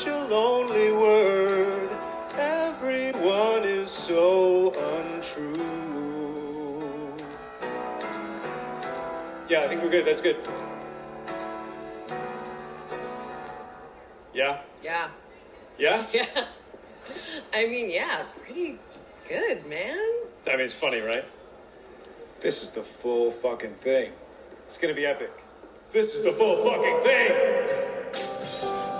Such a lonely word. Everyone is so untrue. Yeah, I think we're good. That's good. Yeah? Yeah. Yeah? Yeah. I mean, yeah, pretty good, man. I mean, it's funny, right? This is the full fucking thing. It's gonna be epic. This is the full fucking thing!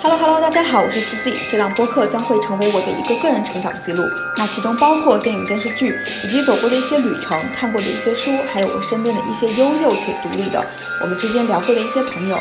Hello Hello，大家好，我是四季。这档播客将会成为我的一个个人成长记录，那其中包括电影、电视剧，以及走过的一些旅程、看过的一些书，还有我身边的一些优秀且独立的，我们之间聊过的一些朋友，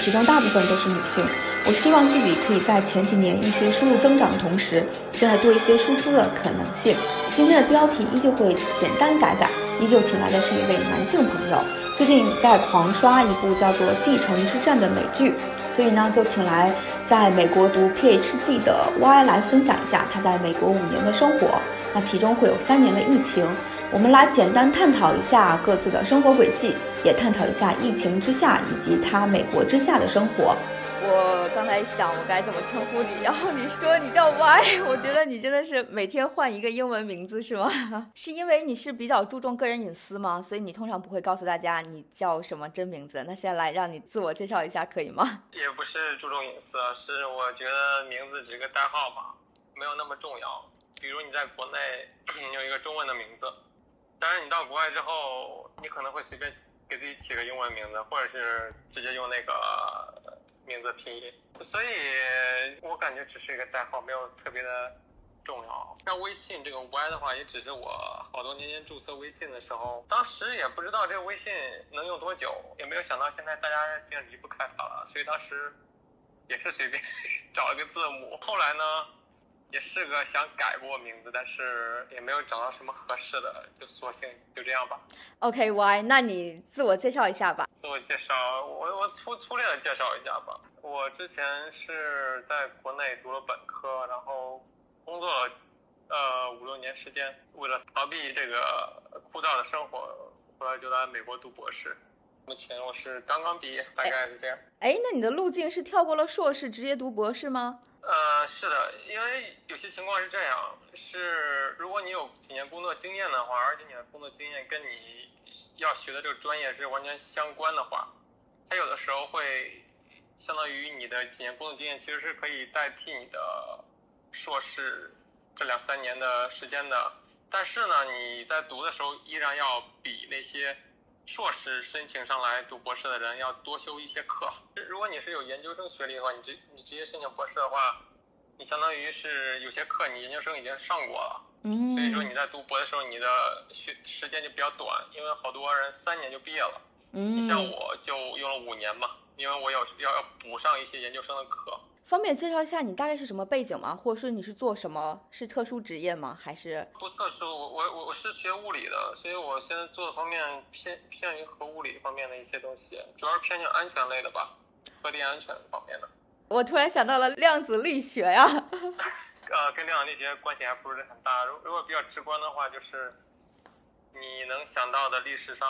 其中大部分都是女性。我希望自己可以在前几年一些收入增长的同时，现在多一些输出的可能性。今天的标题依旧会简单改改，依旧请来的是一位男性朋友，最近在狂刷一部叫做《继承之战》的美剧，所以呢就请来在美国读 PhD 的 Y 来分享一下他在美国五年的生活。那其中会有三年的疫情，我们来简单探讨一下各自的生活轨迹，也探讨一下疫情之下以及他美国之下的生活。我刚才想我该怎么称呼你，然后你说你叫 Y，我觉得你真的是每天换一个英文名字是吗？是因为你是比较注重个人隐私吗？所以你通常不会告诉大家你叫什么真名字？那现在来让你自我介绍一下可以吗？也不是注重隐私，是我觉得名字只是个代号吧，没有那么重要。比如你在国内你 有一个中文的名字，但是你到国外之后，你可能会随便给自己起个英文名字，或者是直接用那个。名字拼音，所以我感觉只是一个代号，没有特别的重要。像微信这个 Y 的话，也只是我好多年前注册微信的时候，当时也不知道这个微信能用多久，也没有想到现在大家竟然离不开它了，所以当时也是随便 找一个字母。后来呢？也是个想改过名字，但是也没有找到什么合适的，就索性就这样吧。OK，Y，那你自我介绍一下吧。自我介绍，我我粗粗略的介绍一下吧。我之前是在国内读了本科，然后工作了呃五六年时间，为了逃避这个枯燥的生活，后来就来美国读博士。目前我是刚刚毕业，大概是这样。哎，那你的路径是跳过了硕士直接读博士吗？呃，是的，因为有些情况是这样，是如果你有几年工作经验的话，而且你的工作经验跟你要学的这个专业是完全相关的话，它有的时候会相当于你的几年工作经验其实是可以代替你的硕士这两三年的时间的。但是呢，你在读的时候依然要比那些。硕士申请上来读博士的人要多修一些课。如果你是有研究生学历的话，你直你直接申请博士的话，你相当于是有些课你研究生已经上过了。嗯。所以说你在读博的时候，你的学时间就比较短，因为好多人三年就毕业了。嗯。你像我就用了五年嘛，因为我有要要补上一些研究生的课。方便介绍一下你大概是什么背景吗？或者说你是做什么？是特殊职业吗？还是不特殊？我我我是学物理的，所以我现在做的方面偏偏于核物理方面的一些东西，主要是偏向安全类的吧，核电安全方面的。我突然想到了量子力学呀。呃，跟量子力学关系还不是很大。如如果比较直观的话，就是。你能想到的历史上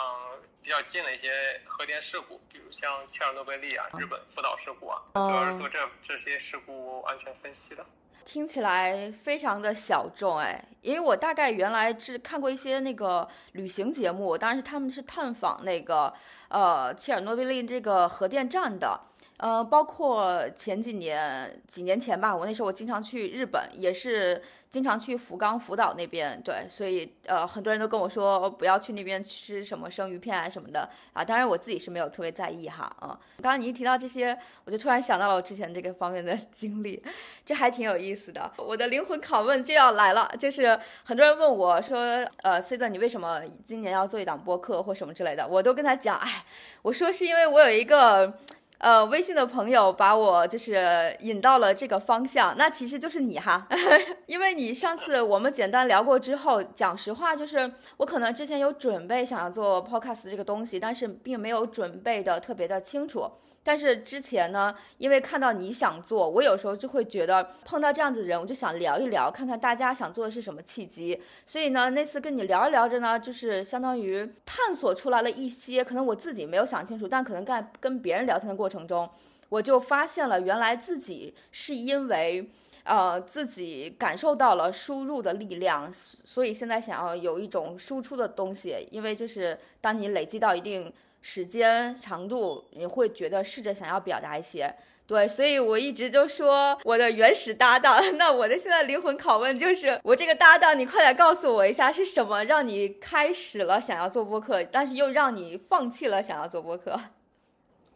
比较近的一些核电事故，比如像切尔诺贝利啊、日本福岛事故啊，主要是做这这些事故安全分析的。听起来非常的小众哎，因为我大概原来是看过一些那个旅行节目，当然是他们是探访那个呃切尔诺贝利这个核电站的。呃，包括前几年几年前吧，我那时候我经常去日本，也是经常去福冈、福岛那边，对，所以呃，很多人都跟我说不要去那边吃什么生鱼片啊什么的啊。当然我自己是没有特别在意哈，嗯。刚刚你一提到这些，我就突然想到了我之前这个方面的 经历，这还挺有意思的。我的灵魂拷问就要来了，就是很多人问我说，呃，C 的你为什么今年要做一档播客或什么之类的，我都跟他讲，哎，我说是因为我有一个。呃微信的朋友把我就是引到了这个方向，那其实就是你哈，因为你上次我们简单聊过之后，讲实话就是我可能之前有准备想要做 podcast 这个东西，但是并没有准备的特别的清楚。但是之前呢，因为看到你想做，我有时候就会觉得碰到这样子的人，我就想聊一聊，看看大家想做的是什么契机。所以呢，那次跟你聊着聊着呢，就是相当于探索出来了一些，可能我自己没有想清楚，但可能在跟别人聊天的过程中，我就发现了原来自己是因为呃自己感受到了输入的力量，所以现在想要有一种输出的东西，因为就是当你累积到一定。时间长度，你会觉得试着想要表达一些，对，所以我一直就说我的原始搭档。那我的现在灵魂拷问就是，我这个搭档，你快点告诉我一下，是什么让你开始了想要做播客，但是又让你放弃了想要做播客？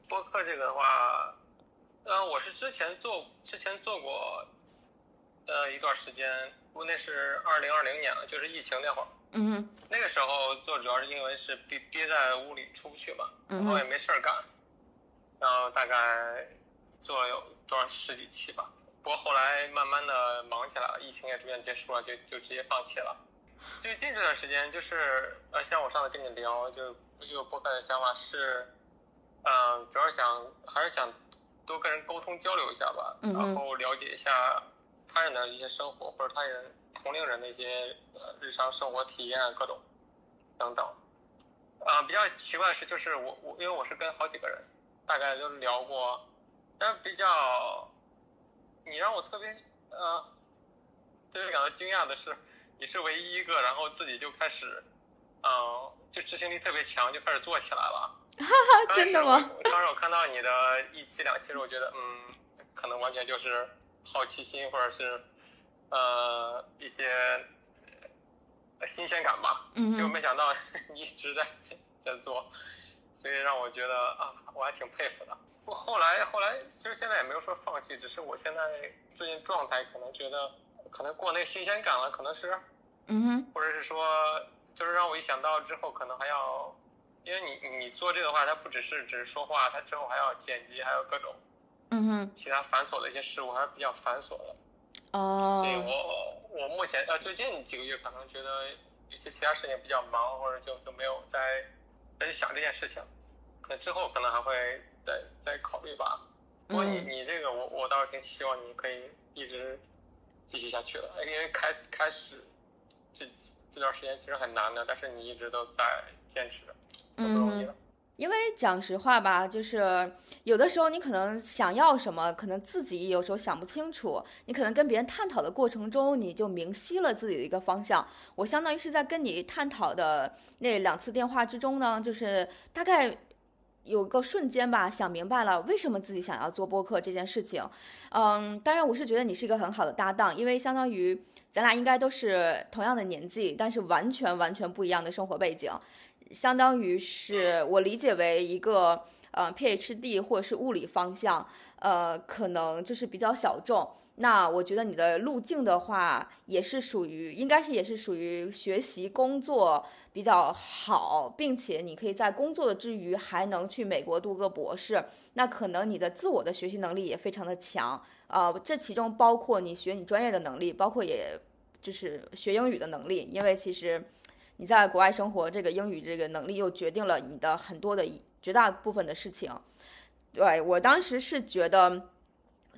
播客这个的话，呃，我是之前做，之前做过，呃，一段时间，不过那是二零二零年了，就是疫情那会儿。嗯，那个时候做主要是因为是憋憋在屋里出不去嘛，然后也没事儿干，然后大概做了有多少十几期吧。不过后来慢慢的忙起来了，疫情也逐渐结束了，就就直接放弃了。最近这段时间就是呃，像我上次跟你聊，就有播客的想法是，嗯，主要想还是想多跟人沟通交流一下吧，然后了解一下他人的一些生活或者他人。同龄人的一些呃日常生活体验各种等等，啊，比较奇怪的是，就是我我因为我是跟好几个人大概就聊过，但是比较你让我特别呃特别感到惊讶的是，你是唯一一个，然后自己就开始嗯就执行力特别强，就开始做起来了。哈哈，真的吗？当时我看到你的一期两期，我觉得嗯，可能完全就是好奇心或者是。呃，一些新鲜感吧，就没想到你 一直在在做，所以让我觉得啊，我还挺佩服的。我后来后来，其实现在也没有说放弃，只是我现在最近状态可能觉得，可能过那个新鲜感了，可能是，嗯哼，或者是说，就是让我一想到之后可能还要，因为你你做这个的话，它不只是只是说话，它之后还要剪辑，还有各种，嗯哼，其他繁琐的一些事物，还是比较繁琐的。哦，所以我我目前呃最近几个月可能觉得有些其他事情比较忙，或者就就没有再再去想这件事情，可能之后可能还会再再考虑吧。不过你你这个我我倒是挺希望你可以一直继续下去的，因为开开始这这段时间其实很难的，但是你一直都在坚持，很不容易的。因为讲实话吧，就是有的时候你可能想要什么，可能自己有时候想不清楚。你可能跟别人探讨的过程中，你就明晰了自己的一个方向。我相当于是在跟你探讨的那两次电话之中呢，就是大概有个瞬间吧，想明白了为什么自己想要做播客这件事情。嗯，当然我是觉得你是一个很好的搭档，因为相当于咱俩应该都是同样的年纪，但是完全完全不一样的生活背景。相当于是我理解为一个呃 PhD 或者是物理方向，呃，可能就是比较小众。那我觉得你的路径的话，也是属于应该是也是属于学习工作比较好，并且你可以在工作的之余还能去美国读个博士。那可能你的自我的学习能力也非常的强，呃，这其中包括你学你专业的能力，包括也就是学英语的能力，因为其实。你在国外生活，这个英语这个能力又决定了你的很多的绝大部分的事情。对我当时是觉得，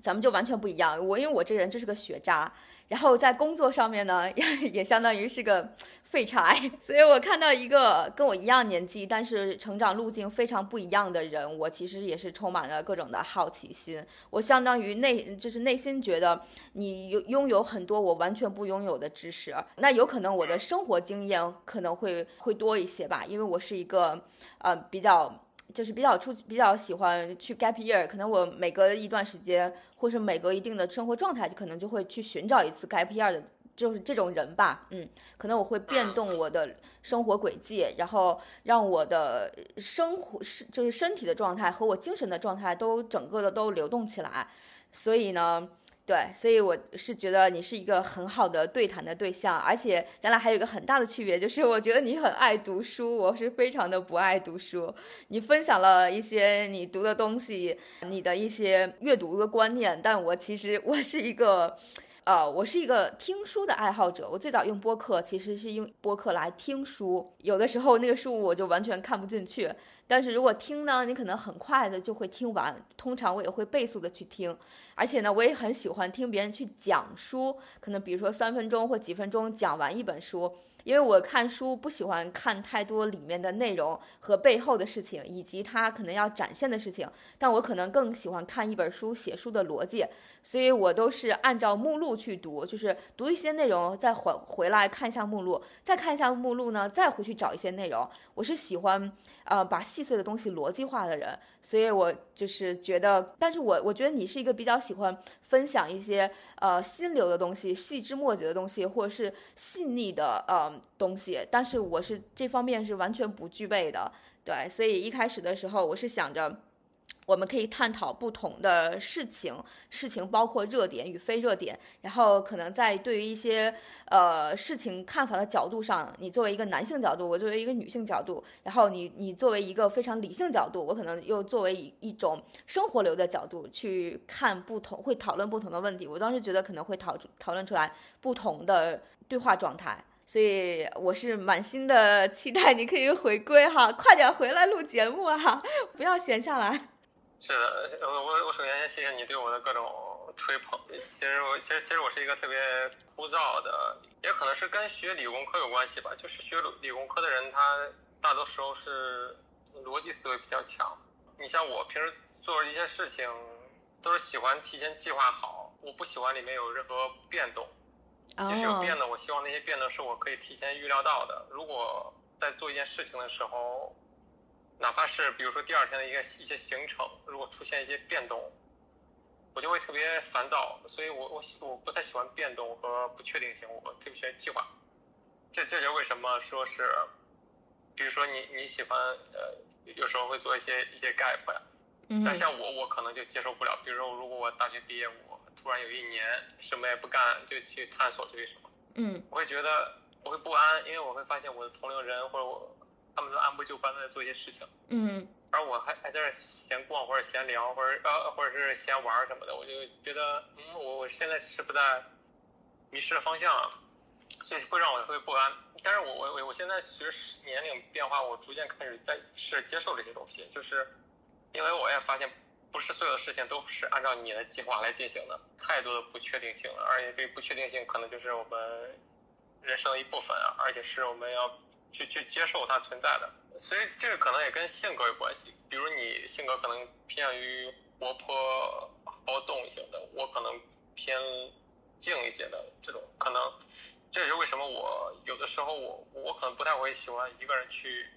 咱们就完全不一样。我因为我这人就是个学渣。然后在工作上面呢，也也相当于是个废柴，所以我看到一个跟我一样年纪，但是成长路径非常不一样的人，我其实也是充满了各种的好奇心。我相当于内就是内心觉得你拥拥有很多我完全不拥有的知识，那有可能我的生活经验可能会会多一些吧，因为我是一个呃比较。就是比较出比较喜欢去 gap year，可能我每隔一段时间，或是每隔一定的生活状态，就可能就会去寻找一次 gap year 的，就是这种人吧。嗯，可能我会变动我的生活轨迹，然后让我的生活是就是身体的状态和我精神的状态都整个的都流动起来。所以呢，对，所以我是觉得你是一个很好的对谈的对象，而且咱俩还有一个很大的区别，就是我觉得你很爱读书，我是非常的不爱读书。你分享了一些你读的东西，你的一些阅读的观念，但我其实我是一个。呃，我是一个听书的爱好者。我最早用播客，其实是用播客来听书。有的时候那个书我就完全看不进去，但是如果听呢，你可能很快的就会听完。通常我也会倍速的去听，而且呢，我也很喜欢听别人去讲书，可能比如说三分钟或几分钟讲完一本书。因为我看书不喜欢看太多里面的内容和背后的事情，以及他可能要展现的事情，但我可能更喜欢看一本书写书的逻辑，所以我都是按照目录去读，就是读一些内容，再回回来看一下目录，再看一下目录呢，再回去找一些内容。我是喜欢呃把细碎的东西逻辑化的人，所以我就是觉得，但是我我觉得你是一个比较喜欢分享一些呃心流的东西、细枝末节的东西，或者是细腻的呃。东西，但是我是这方面是完全不具备的，对，所以一开始的时候我是想着，我们可以探讨不同的事情，事情包括热点与非热点，然后可能在对于一些呃事情看法的角度上，你作为一个男性角度，我作为一个女性角度，然后你你作为一个非常理性角度，我可能又作为一一种生活流的角度去看不同，会讨论不同的问题。我当时觉得可能会讨讨论出来不同的对话状态。所以我是满心的期待你可以回归哈，快点回来录节目啊，不要闲下来。是的，我我我首先谢谢你对我的各种吹捧。其实我其实其实我是一个特别枯燥的，也可能是跟学理工科有关系吧。就是学理工科的人，他大多时候是逻辑思维比较强。你像我平时做一些事情，都是喜欢提前计划好，我不喜欢里面有任何变动。即使有变的，我希望那些变的是我可以提前预料到的。如果在做一件事情的时候，哪怕是比如说第二天的一个一些行程，如果出现一些变动，我就会特别烦躁。所以我我我不太喜欢变动和不确定性，我特别喜欢计划。这这就为什么说是，比如说你你喜欢呃，有时候会做一些一些 gap 呀。但像我我可能就接受不了。比如说如果我大学毕业我。突然有一年什么也不干就去探索这个什么，嗯，我会觉得我会不安，因为我会发现我的同龄人或者我他们都按部就班的在做一些事情，嗯，而我还还在那闲逛或者闲聊或者呃或者是闲玩什么的，我就觉得嗯我我现在是不在迷失了方向，所以会让我特别不安。但是我我我我现在随着年龄变化，我逐渐开始在是接受这些东西，就是因为我也发现。不是所有的事情都是按照你的计划来进行的，太多的不确定性了，而且这不确定性可能就是我们人生的一部分啊，而且是我们要去去接受它存在的。所以这个可能也跟性格有关系，比如你性格可能偏向于活泼好动型的，我可能偏静一些的这种，可能这也是为什么我有的时候我我可能不太会喜欢一个人去。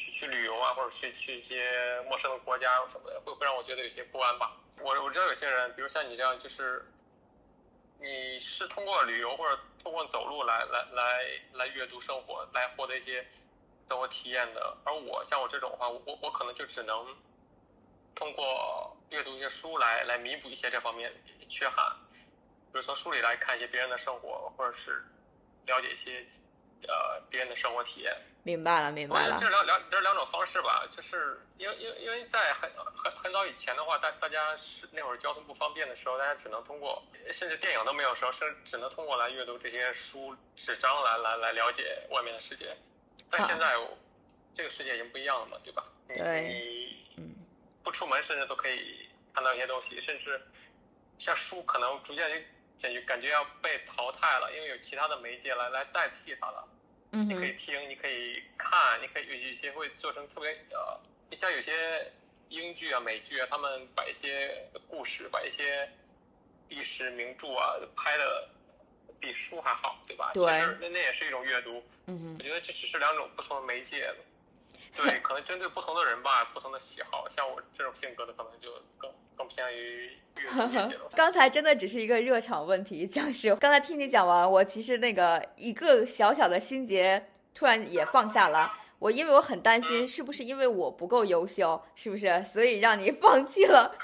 去去旅游啊，或者去去一些陌生的国家什么的，会会让我觉得有些不安吧。我我知道有些人，比如像你这样，就是你是通过旅游或者通过走路来来来来阅读生活，来获得一些生活体验的。而我像我这种的话，我我可能就只能通过阅读一些书来来弥补一些这方面缺憾，比如从书里来看一些别人的生活，或者是了解一些。呃，别人的生活体验，明白了，明白了。这两两这是两种方式吧，就是因为因为因为在很很很早以前的话，大大家是那会儿交通不方便的时候，大家只能通过，甚至电影都没有时候，是只能通过来阅读这些书纸张来来来了解外面的世界。但现在这个世界已经不一样了嘛，对吧？对。你嗯，不出门甚至都可以看到一些东西，甚至像书可能逐渐就。感觉感觉要被淘汰了，因为有其他的媒介来来代替它了。嗯，你可以听，你可以看，你可以有一些会做成特别呃，你像有些英剧啊、美剧啊，他们把一些故事、把一些历史名著啊拍的比书还好，对吧？对，那那也是一种阅读。嗯我觉得这只是两种不同的媒介。对，可能针对不同的人吧，不同的喜好。像我这种性格的，可能就更更偏于。刚才真的只是一个热场问题，讲师。刚才听你讲完，我其实那个一个小小的心结突然也放下了。我因为我很担心，是不是因为我不够优秀，是不是？所以让你放弃了。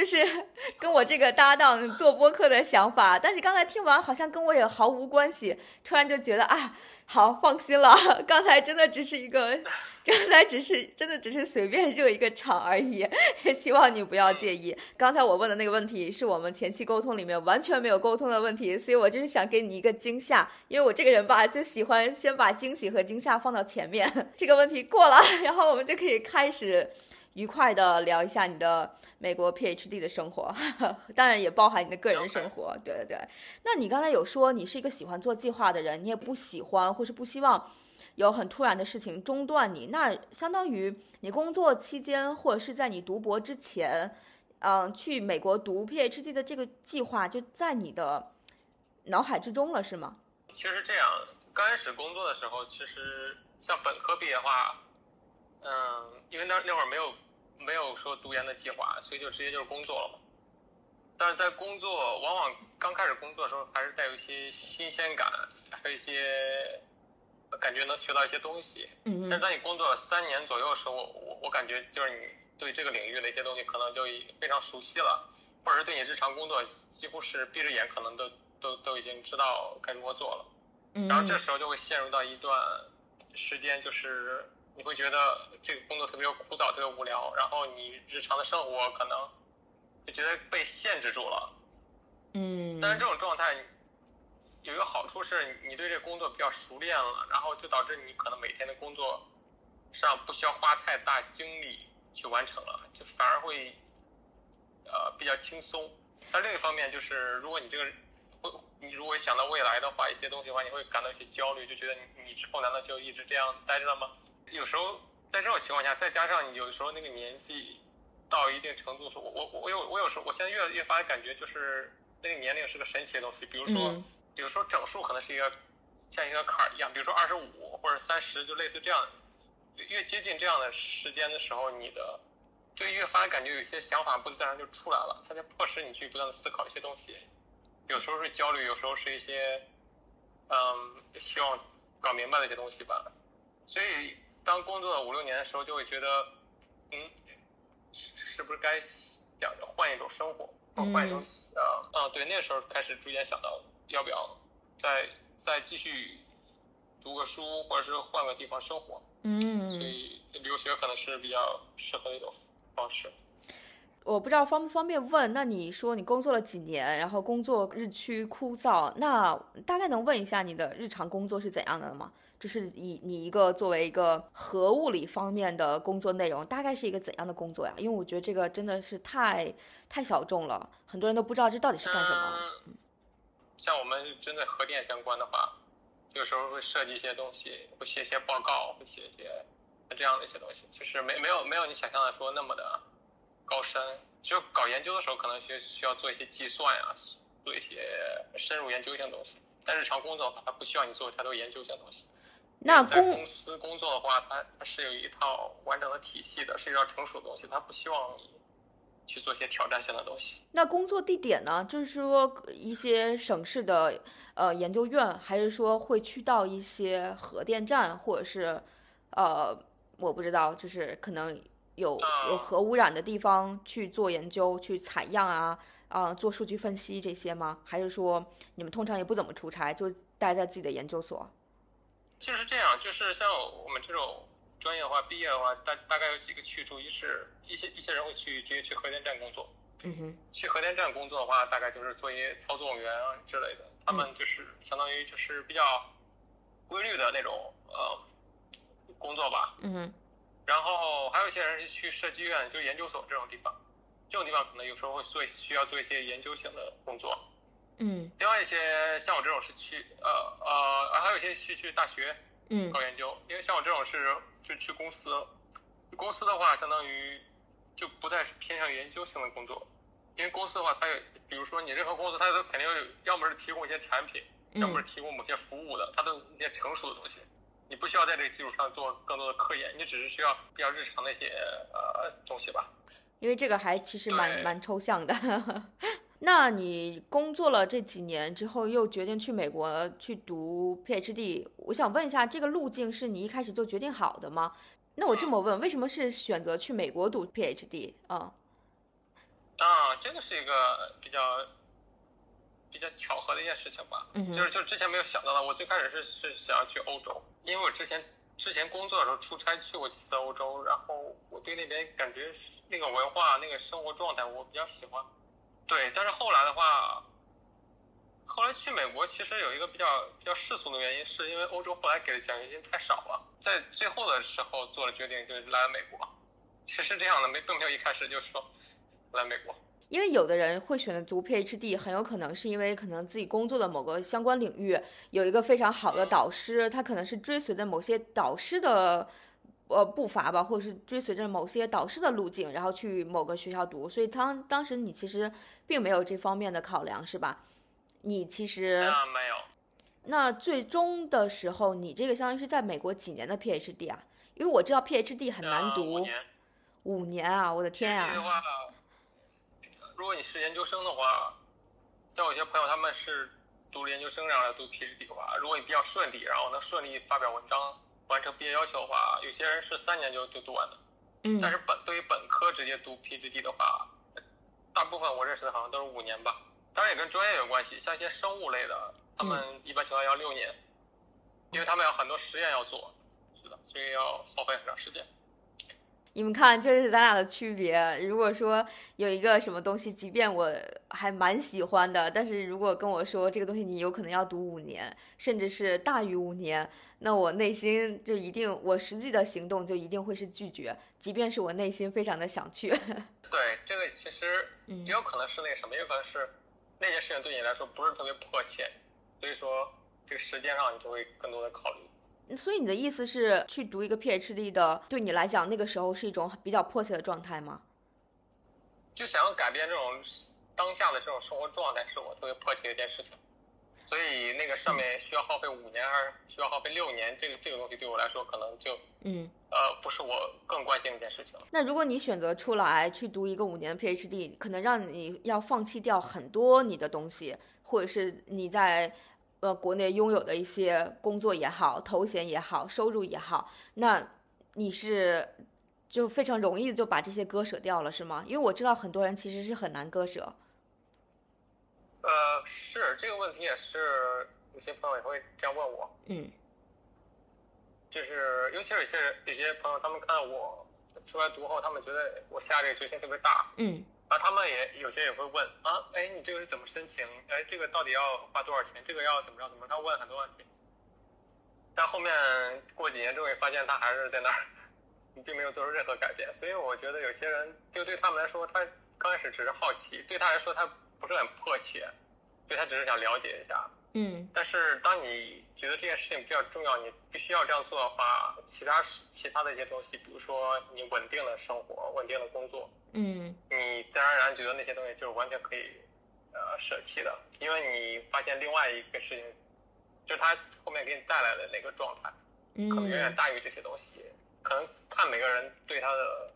就是 跟我这个搭档做播客的想法。但是刚才听完，好像跟我也毫无关系。突然就觉得啊，好放心了。刚才真的只是一个，刚才只是真的只是随便热一个场而已。希望你不要介意。刚才我问的那个问题是我们前期沟通里面完全没有沟通的问题，所以我就是想给你一个惊吓。因为我这个人吧，就喜欢先把惊喜和惊吓放到前面。这个问题过了，然后我们就可以开始。愉快的聊一下你的美国 PhD 的生活，当然也包含你的个人生活。对对对，那你刚才有说你是一个喜欢做计划的人，你也不喜欢或是不希望有很突然的事情中断你。那相当于你工作期间或者是在你读博之前，嗯，去美国读 PhD 的这个计划就在你的脑海之中了，是吗？其实这样，刚开始工作的时候，其实像本科毕业的话。嗯，因为那那会儿没有没有说读研的计划，所以就直接就是工作了嘛。但是在工作，往往刚开始工作的时候，还是带有一些新鲜感，还有一些感觉能学到一些东西。嗯但是当你工作三年左右的时候，我我感觉就是你对这个领域的一些东西可能就非常熟悉了，或者是对你日常工作几乎是闭着眼可能都都都已经知道该如何做了。嗯。然后这时候就会陷入到一段时间，就是。你会觉得这个工作特别枯燥、特别无聊，然后你日常的生活可能就觉得被限制住了。嗯。但是这种状态有一个好处是，你对这个工作比较熟练了，然后就导致你可能每天的工作上不需要花太大精力去完成了，就反而会呃比较轻松。但另一方面就是，如果你这个会你如果想到未来的话，一些东西的话，你会感到一些焦虑，就觉得你你之后难道就一直这样待着了吗？有时候在这种情况下，再加上你有时候那个年纪到一定程度的时候，我我我有我有时候，我现在越越发感觉就是那个年龄是个神奇的东西。比如说，有时候整数可能是一个像一个坎儿一样，比如说二十五或者三十，就类似这样。越接近这样的时间的时候，你的就越发感觉有些想法不自然就出来了，它就迫使你去不断的思考一些东西。有时候是焦虑，有时候是一些嗯希望搞明白的一些东西吧。所以。当工作了五六年的时候，就会觉得，嗯，是不是该想着换一种生活，换一种呃，啊，对，那个时候开始逐渐想到要不要再再继续读个书，或者是换个地方生活。嗯，所以留学可能是比较适合的一种方式。我不知道方不方便问，那你说你工作了几年，然后工作日趋枯燥，那大概能问一下你的日常工作是怎样的吗？就是以你一个作为一个核物理方面的工作内容，大概是一个怎样的工作呀？因为我觉得这个真的是太太小众了，很多人都不知道这到底是干什么。像我们针对核电相关的话，有时候会设计一些东西，会写一些报告，会写一些这样的一些东西，就是没没有没有你想象的说那么的高深。就搞研究的时候，可能需需要做一些计算呀，做一些深入研究性的东西。但日常工作的话，它不需要你做太多研究性的东西。那公公司工作的话，它它是有一套完整的体系的，是一套成熟的东西，它不希望你去做一些挑战性的东西。那工作地点呢？就是说一些省市的呃研究院，还是说会去到一些核电站，或者是呃我不知道，就是可能有有核污染的地方去做研究、去采样啊啊做数据分析这些吗？还是说你们通常也不怎么出差，就待在自己的研究所？就是这样，就是像我们这种专业的话，毕业的话，大大概有几个去处，一是一些一些人会去直接去核电站工作，嗯哼，去核电站工作的话，大概就是做一些操作员啊之类的，他们就是相当于就是比较规律的那种呃工作吧，嗯哼，然后还有一些人去设计院，就研究所这种地方，这种地方可能有时候会做需要做一些研究型的工作。嗯，另外一些像我这种是去呃呃，还有一些去去大学，嗯，搞研究。因为像我这种是就去公司，公司的话相当于就不再是偏向研究性的工作，因为公司的话，它有比如说你任何公司，它都肯定有，要么是提供一些产品，要么是提供某些服务的，它都一些成熟的东西，你不需要在这个基础上做更多的科研，你只是需要比较日常的一些呃东西吧。因为这个还其实蛮蛮抽象的。那你工作了这几年之后，又决定去美国去读 PhD，我想问一下，这个路径是你一开始就决定好的吗？那我这么问，为什么是选择去美国读 PhD 啊？啊，这个是一个比较比较巧合的一件事情吧。就是就之前没有想到的，我最开始是是想要去欧洲，因为我之前之前工作的时候出差去过几次欧洲，然后我对那边感觉那个文化、那个生活状态我比较喜欢。对，但是后来的话，后来去美国其实有一个比较比较世俗的原因，是因为欧洲后来给的奖学金太少了，在最后的时候做了决定，就是来了美国。其实是这样的，没并没有一开始就说来美国。因为有的人会选择读 PhD，很有可能是因为可能自己工作的某个相关领域有一个非常好的导师，他可能是追随着某些导师的呃步伐吧，或者是追随着某些导师的路径，然后去某个学校读。所以当当时你其实并没有这方面的考量，是吧？你其实啊，没有，那最终的时候，你这个相当于是在美国几年的 PhD 啊？因为我知道 PhD 很难呃读，五年。五年啊！我的天啊！话，如果你是研究生的话，像我有些朋友他们是读了研究生然后来读 PhD 的话，如果你比较顺利，然后能顺利发表文章，完成毕业要求的话，有些人是三年就就读完的。嗯但是本对于本科直接读 PhD 的话，大部分我认识的好像都是五年吧。当然也跟专业有关系，像一些生物类的，他们一般情况下要六年，因为他们有很多实验要做，是的，所以要耗费很长时间。你们看，这是咱俩的区别。如果说有一个什么东西，即便我还蛮喜欢的，但是如果跟我说这个东西你有可能要读五年，甚至是大于五年，那我内心就一定，我实际的行动就一定会是拒绝，即便是我内心非常的想去。对，这个其实嗯也有可能是那个什么，也有可能是那件事情对你来说不是特别迫切，所以说这个时间上你就会更多的考虑。所以你的意思是，去读一个 PhD 的，对你来讲，那个时候是一种比较迫切的状态吗？就想要改变这种当下的这种生活状态，是我特别迫切的一件事情。所以那个上面需要耗费五年还是需要耗费六年，这个这个东西对我来说可能就嗯，呃不是我更关心的一件事情。那如果你选择出来去读一个五年的 PhD，可能让你要放弃掉很多你的东西，或者是你在呃国内拥有的一些工作也好、头衔也好、收入也好，那你是就非常容易就把这些割舍掉了，是吗？因为我知道很多人其实是很难割舍。呃，是这个问题也是有些朋友也会这样问我，嗯就是尤其是有些人有些朋友他们看到我出来读后，他们觉得我下这个决心特别大，嗯然后他们也有些也会问啊，哎，你这个是怎么申请？哎，这个到底要花多少钱？这个要怎么着怎么着？他问很多问题。但后面过几年之后，也发现他还是在那儿，并没有做出任何改变。所以我觉得有些人，就对他们来说，他刚开始只是好奇，对他来说他不是很迫切，对他只是想了解一下。嗯。但是当你觉得这件事情比较重要，你必须要这样做的话，其他其他的一些东西，比如说你稳定的生活、稳定的工作，嗯。你自然而然觉得那些东西就是完全可以呃舍弃的，因为你发现另外一个事情，就是它后面给你带来的那个状态，可能远远嗯大于这些东西，可能看每个人对他的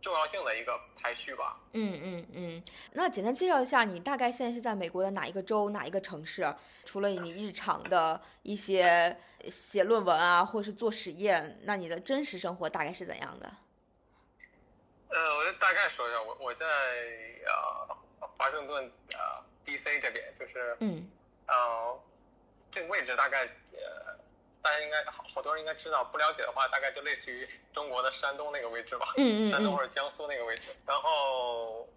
重要性的一个排序吧。嗯嗯嗯。那简单介绍一下，你大概现在是在美国的哪一个州、哪一个城市？除了你日常的一些写论文啊，或者是做实验，那你的真实生活大概是怎样的？呃，我就大概说一下，我我在呃华盛顿呃 D.C. 这边，就是嗯呃这个位置大概呃大家应该好好多人应该知道，不了解的话，大概就类似于中国的山东那个位置吧，嗯山东或者江苏那个位置。然后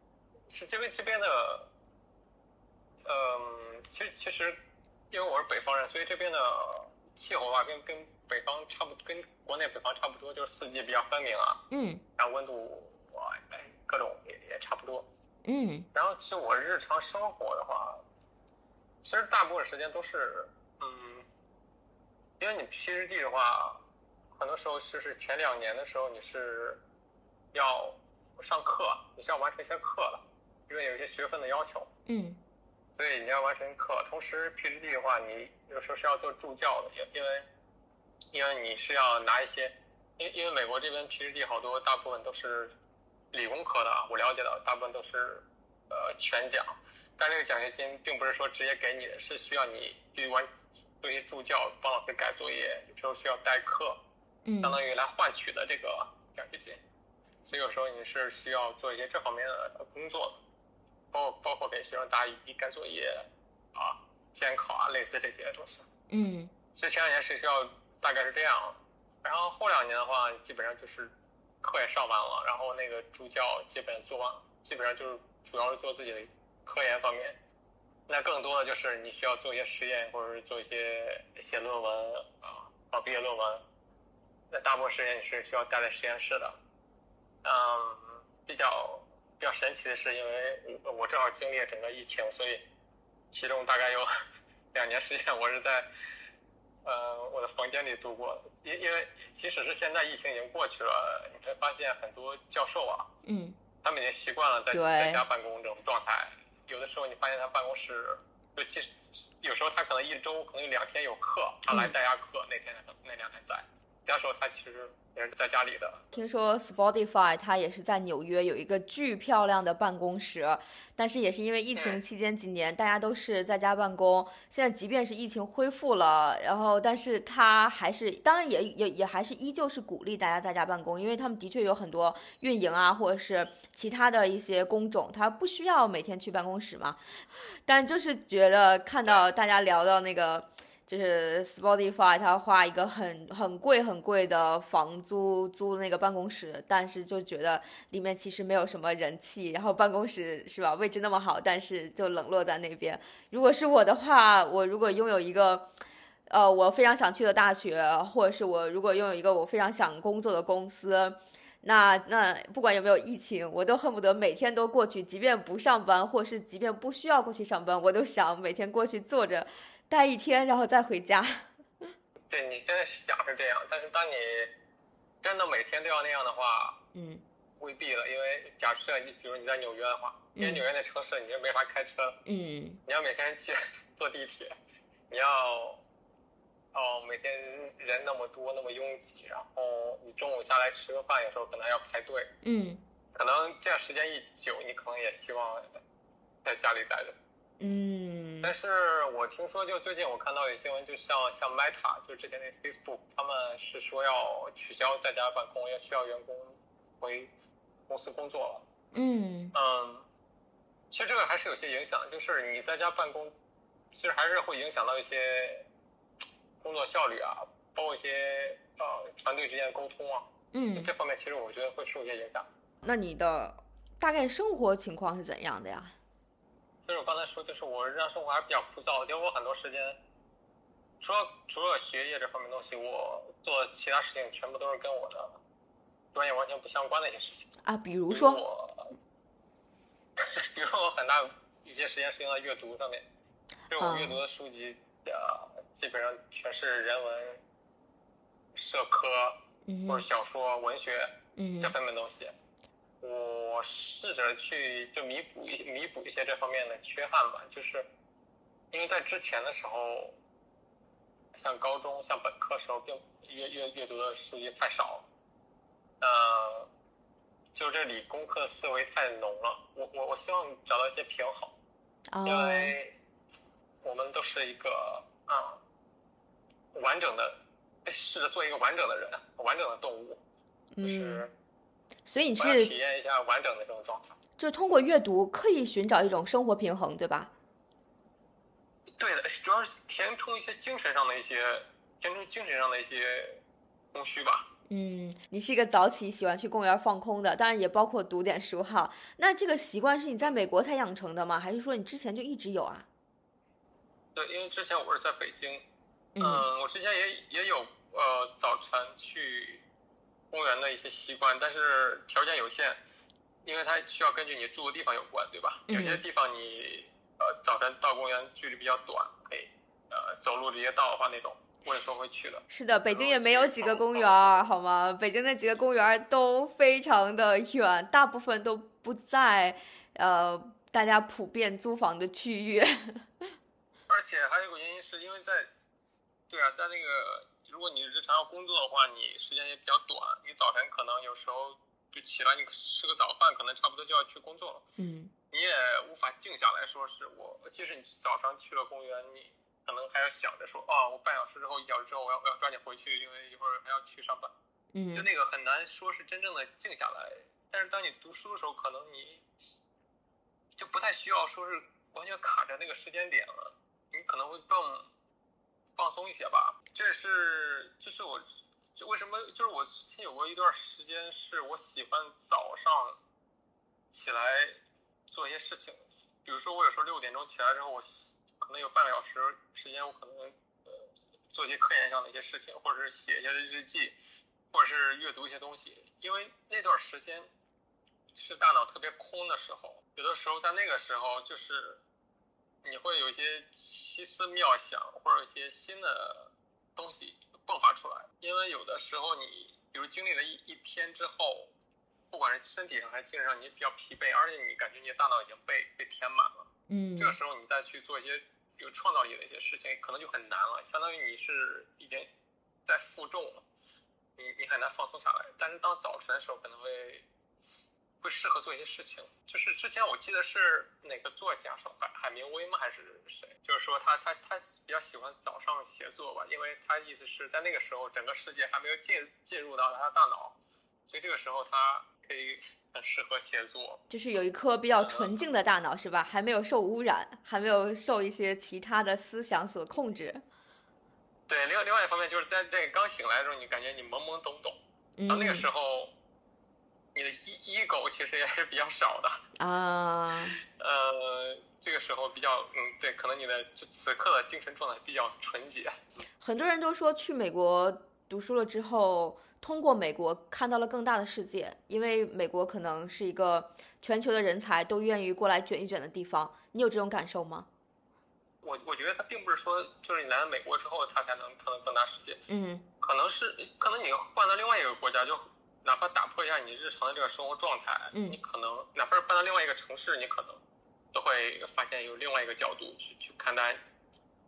是这边这边的，嗯、其实其实因为我是北方人，所以这边的气候啊，跟跟北方差不跟国内北方差不多，就是四季比较分明啊。嗯然后温度哇，哎，各种也也差不多。嗯然后其实我日常生活的话，其实大部分时间都是，嗯，因为你 PhD 的话，很多时候就是前两年的时候你是要上课，你是要完成一些课的，因为有一些学分的要求，嗯所以你要完成课。同时 PhD 的话，你有时候是要做助教的，因因为因为你是要拿一些，因因为美国这边 PhD 好多大部分都是理工科的啊，我了解到大部分都是呃全奖，但这个奖学金并不是说直接给你的，是需要你去完做一些助教，帮老师改作业，有时候需要代课，嗯相当于来换取的这个奖学金。所以有时候你是需要做一些这方面的工作的，包包括给学生答疑、改作业啊、监考啊，类似这些东西。嗯所以前两年是需要大概是这样，然后后两年的话，基本上就是课也上完了，然后那个助教基本做完，基本上就是主要是做自己的科研方面。那更多的就是你需要做一些实验，或者是做一些写论文啊，搞毕业论文。那大部分时间你是需要待在实验室的。嗯，比较比较神奇的是，因为我我正好经历了整个疫情，所以其中大概有 两年时间我是在呃我的房间里度过的。因因为即使是现在疫情已经过去了，你会发现很多教授啊，嗯他们已经习惯了在在家办公这种状态。有的时候你发现他办公室，就其实有时候他可能一周可能有两天有课，他来嗯。代下课，那天那两天在，其他时候他其实也是在家里的。听说 Spotify 它也是在纽约有一个巨漂亮的办公室，但是也是因为疫情期间几年大家都是在家办公，现在即便是疫情恢复了，然后但是它还是当然也也也还是依旧是鼓励大家在家办公，因为他们的确有很多运营啊或者是其他的一些工种，他不需要每天去办公室嘛，但就是觉得看到大家聊到那个。就是 Spotify，它花一个很很贵很贵的房租租那个办公室，但是就觉得里面其实没有什么人气，然后办公室是吧，位置那么好，但是就冷落在那边。如果是我的话，我如果拥有一个，呃，我非常想去的大学，或者是我如果拥有一个我非常想工作的公司。那那不管有没有疫情，我都恨不得每天都过去，即便不上班，或是即便不需要过去上班，我都想每天过去坐着待一天，然后再回家。对你现在想是这样，但是当你真的每天都要那样的话，嗯未必了。因为假设你比如你在纽约的话，因为嗯纽约那城市你就没法开车，嗯你要每天去 坐地铁，你要哦每天人那么多那么拥挤，然后你中午下来吃个饭，有时候可能还要排队，嗯可能这样时间一久，你可能也希望在家里待着。嗯但是我听说，就最近我看到有新闻，就像像 Meta，就之前那 Facebook，他们是说要取消在家办公，要需要员工回公司工作了。嗯嗯，其实这个还是有些影响，就是你在家办公，其实还是会影响到一些工作效率啊，包括一些呃团队之间的沟通啊，嗯，这方面其实我觉得会受一些影响。那你的大概生活情况是怎样的呀？就是我刚才说，就是我日常生活还是比较枯燥，因为我很多时间，除了除了学业这方面东西，我做其他事情全部都是跟我的专业完全不相关的一些事情。啊，比如说，我，比如说我很大一些时间是用在阅读上面，就是我阅读的书籍，呃，基本上全是人文、社科嗯或者小说、文学嗯这方面东西。我试着去就弥补一弥补一些这方面的缺憾吧，就是因为在之前的时候，像高中、像本科时候，并阅阅阅读的书籍太少了，呃，就这理工科思维太浓了。我我我希望找到一些平衡，因哦，为我们都是一个啊、完整的，试着做一个完整的人，完整的动物，就是嗯，所以你是体验一下完整的这种状态。就是通过阅读刻意寻找一种生活平衡，对吧？对的，主要是填充一些精神上的一些，填充精神上的一些空虚吧。嗯，你是一个早起喜欢去公园放空的，当然也包括读点书哈。那这个习惯是你在美国才养成的吗？还是说你之前就一直有啊？对，因为之前我是在北京，嗯嗯，我之前也也有呃早晨去公园的一些习惯，但是条件有限，因为它需要根据你住的地方有关，对吧？有些嗯地方你呃早晨到公园距离比较短，可以呃走路直接到的话那种，我有时候会去的。是的，北京也没有几个公园儿，好吗？北京那几个公园都非常的远，大部分都不在呃大家普遍租房的区域。而且还有一个原因是因为在，对啊，在那个如果你日常要工作的话，你时间也比较短，你早晨可能有时候就起来，你吃个早饭，可能差不多就要去工作了，嗯。你也无法静下来说是我，即使你早上去了公园，你可能还要想着说，哦，我半小时之后、一小时之后，我要我要抓紧回去，因为一会儿还要去上班，嗯。就嗯那个很难说是真正的静下来但是当你读书的时候，可能你就不太需要说是完全卡在那个时间点了，你可能会更放松一些吧。这是就是我就为什么就是我有过一段时间是我喜欢早上起来做一些事情，比如说我有时候六点钟起来之后，我可能有半个小时时间，我可能呃做一些科研上的一些事情，或者是写一些日记，或者是阅读一些东西，因为那段时间。是大脑特别空的时候，有的时候在那个时候，就是你会有一些奇思妙想，或者一些新的东西迸发出来。因为有的时候你，比如经历了一一天之后，不管是身体上还是精神上，你比较疲惫，而且你感觉你的大脑已经被被填满了。嗯。这个时候你再去做一些有创造力的一些事情，可能就很难了，相当于你是已经在负重了，你你很难放松下来。但是当早晨的时候，可能会。会适合做一些事情，就是之前我记得是哪个作家是海海明威吗？还是谁？就是说他他他比较喜欢早上写作吧，因为他意思是在那个时候整个世界还没有进进入到他的大脑，所以这个时候他可以很适合写作。就是有一颗比较纯净的大脑是吧？还没有受污染，还没有受一些其他的思想所控制。对，另外另外一方面就是在这个刚醒来的时候，你感觉你懵懵懂懂，到那个时候。你的一一狗其实也是比较少的啊，呃，这个时候比较嗯，对，可能你的此刻的精神状态比较纯洁。很多人都说去美国读书了之后，通过美国看到了更大的世界，因为美国可能是一个全球的人才都愿意过来卷一卷的地方。你有这种感受吗？我我觉得他并不是说就是你来了美国之后，他才能看到更大世界。嗯，可能是可能你换到另外一个国家就。哪怕打破一下你日常的这个生活状态，嗯，你可能哪怕是搬到另外一个城市，你可能都会发现有另外一个角度去去看待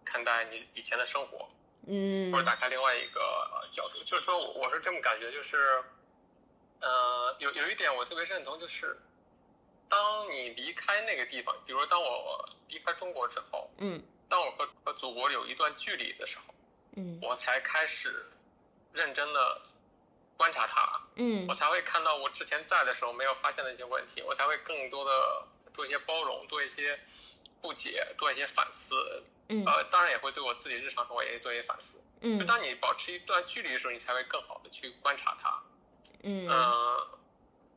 看待你以前的生活，嗯，或者打开另外一个角度。就是说，我是这么感觉，就是，呃，有有一点我特别认同，就是当你离开那个地方，比如当我离开中国之后，嗯，当我和和祖国有一段距离的时候，嗯，我才开始认真的。观察它，嗯，我才会看到我之前在的时候没有发现的一些问题，我才会更多的做一些包容，做一些不解，做一些反思，嗯，呃，当然也会对我自己日常生活也做一些反思，嗯，就当你保持一段距离的时候，你才会更好的去观察它，嗯，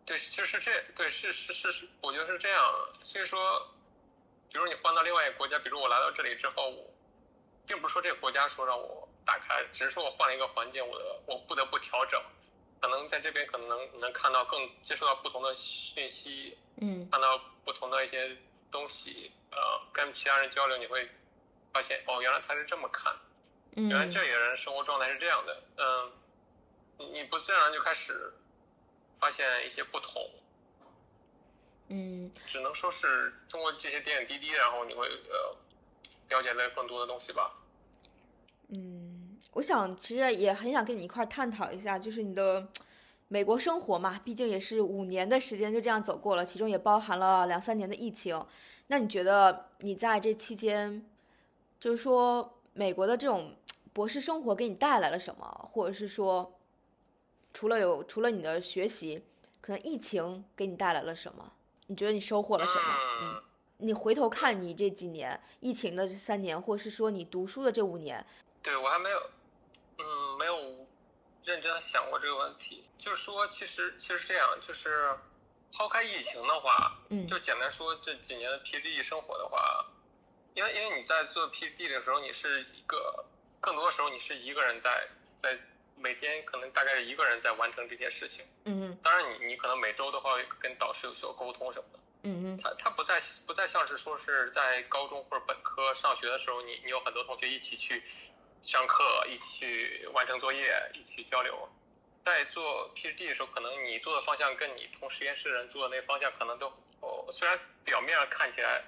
对，其实是这，对，是是是是，我觉得是这样，所以说，比如你换到另外一个国家，比如我来到这里之后，我并不是说这个国家说让我打开，只是说我换了一个环境，我的我不得不调整。可能在这边可能能能看到更接触到不同的讯息，嗯，看到不同的一些东西，呃，跟其他人交流，你会发现哦，原来他是这么看，嗯，原来这里的人生活状态是这样的，嗯，你你不自然就开始发现一些不同，嗯，只能说是通过这些点点滴滴，然后你会呃了解了更多的东西吧，嗯。我想，其实也很想跟你一块儿探讨一下，就是你的美国生活嘛，毕竟也是五年的时间就这样走过了，其中也包含了两三年的疫情。那你觉得你在这期间，就是说美国的这种博士生活给你带来了什么？或者是说，除了有除了你的学习，可能疫情给你带来了什么？你觉得你收获了什么？嗯，你回头看你这几年疫情的这三年，或者是说你读书的这五年，对我还没有。嗯，没有认真想过这个问题。就是说，其实其实这样，就是抛开疫情的话，嗯，就简单说这几年的 PhD 生活的话，因为因为你在做 PhD 的时候，你是一个更多的时候你是一个人在在每天可能大概是一个人在完成这些事情，嗯嗯，当然你你可能每周的话跟导师有所沟通什么的，嗯嗯，他他不再不再像是说是在高中或者本科上学的时候，你你有很多同学一起去。上课一起去完成作业，一起交流。在做 PhD 的时候，可能你做的方向跟你同实验室人做的那方向可能都哦，虽然表面上看起来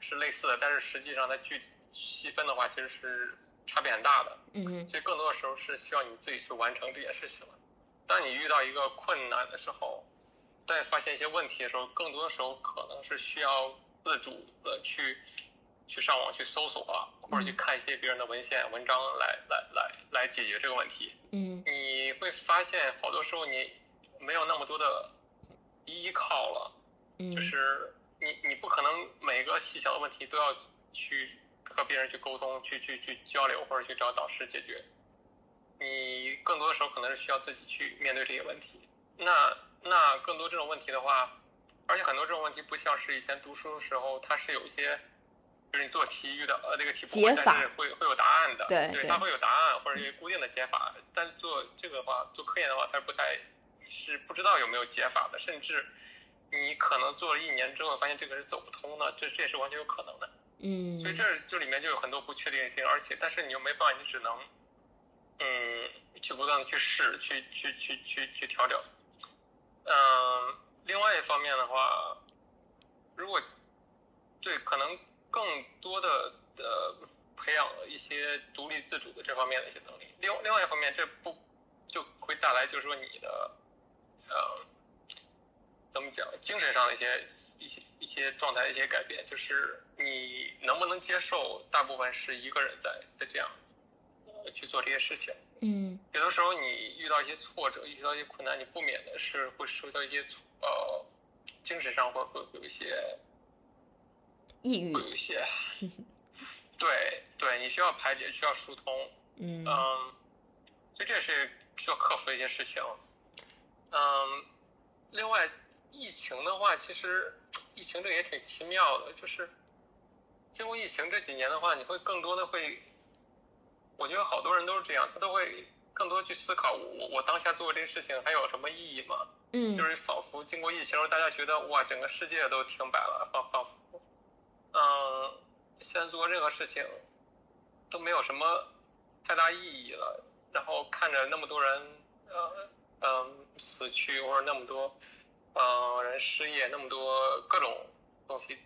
是类似的，但是实际上它具细分的话，其实是差别很大的。嗯嗯。所以更多的时候是需要你自己去完成这件事情了。当你遇到一个困难的时候，在发现一些问题的时候，更多的时候可能是需要自主的去。去上网去搜索啊，或者去看一些别人的文献文章来来来来解决这个问题。嗯，你会发现好多时候你没有那么多的依靠了，嗯就是你你不可能每个细小的问题都要去和别人去沟通、去去去交流或者去找导师解决。你更多的时候可能是需要自己去面对这些问题。那那更多这种问题的话，而且很多这种问题不像是以前读书的时候，它是有一些，就是你做题遇到呃那个题不会，解法但是会会有答案的，对它会有答案或者一个固定的解法。但做这个的话，做科研的话，它是不太是不知道有没有解法的，甚至你可能做了一年之后发现这个是走不通的，这这也是完全有可能的。嗯所以这这里面就有很多不确定性，而且但是你又没办法，你只能嗯去不断的去试，去去去去去调整。嗯，另外一方面的话，如果对可能更多的呃培养了一些独立自主的这方面的一些能力。另另外一方面，这不就会带来就是说你的呃怎么讲精神上的一些一些一些状态的一些改变，就是你能不能接受大部分是一个人在在这样呃去做这些事情。嗯有的时候你遇到一些挫折，遇到一些困难，你不免的是会受到一些挫呃精神上会会会有一些抑郁。一些，对对，你需要排解，需要疏通，嗯。嗯，所以这是需要克服的一些事情。嗯，另外，疫情的话，其实疫情这个也挺奇妙的，就是经过疫情这几年的话，你会更多的会，我觉得好多人都是这样，他都会更多去思考我我我当下做这些事情还有什么意义吗？嗯。就是仿佛经过疫情，大家觉得哇，整个世界都停摆了，仿仿佛，嗯，现在做任何事情都没有什么太大意义了。然后看着那么多人，呃，嗯、死去，或者那么多，呃，人失业，那么多各种东西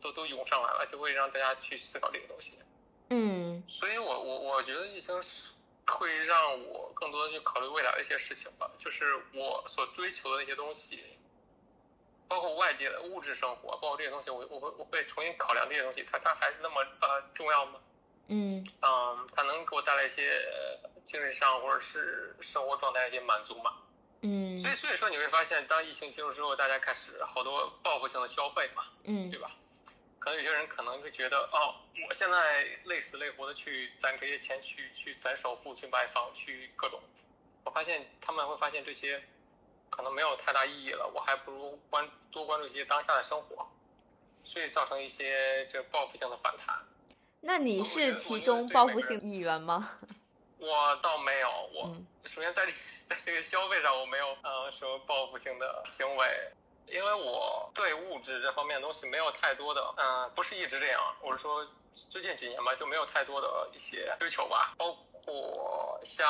都都涌上来了，就会让大家去思考这个东西。嗯所以我我我觉得疫情是会让我更多的去考虑未来的一些事情吧，就是我所追求的那些东西，包括外界的物质生活，包括这些东西，我我会我会重新考量这些东西，它它还是那么呃重要吗？嗯嗯，它能给我带来一些呃精神上或者是生活状态一些满足吗？嗯所以所以说你会发现，当疫情结束之后，大家开始好多报复性的消费嘛，嗯对吧？可能有些人可能会觉得，哦，我现在累死累活的去攒这些钱，去去攒首付，去买房，去各种。我发现他们会发现这些可能没有太大意义了，我还不如关多关注一些当下的生活，所以造成一些这报复性的反弹。那你是其中报复性一员吗？我倒没有，我、嗯首先在这 在这个消费上我没有呃什么报复性的行为，因为我对物质这方面的东西没有太多的，嗯、不是一直这样，我是说最近几年吧就没有太多的一些追求吧，包括像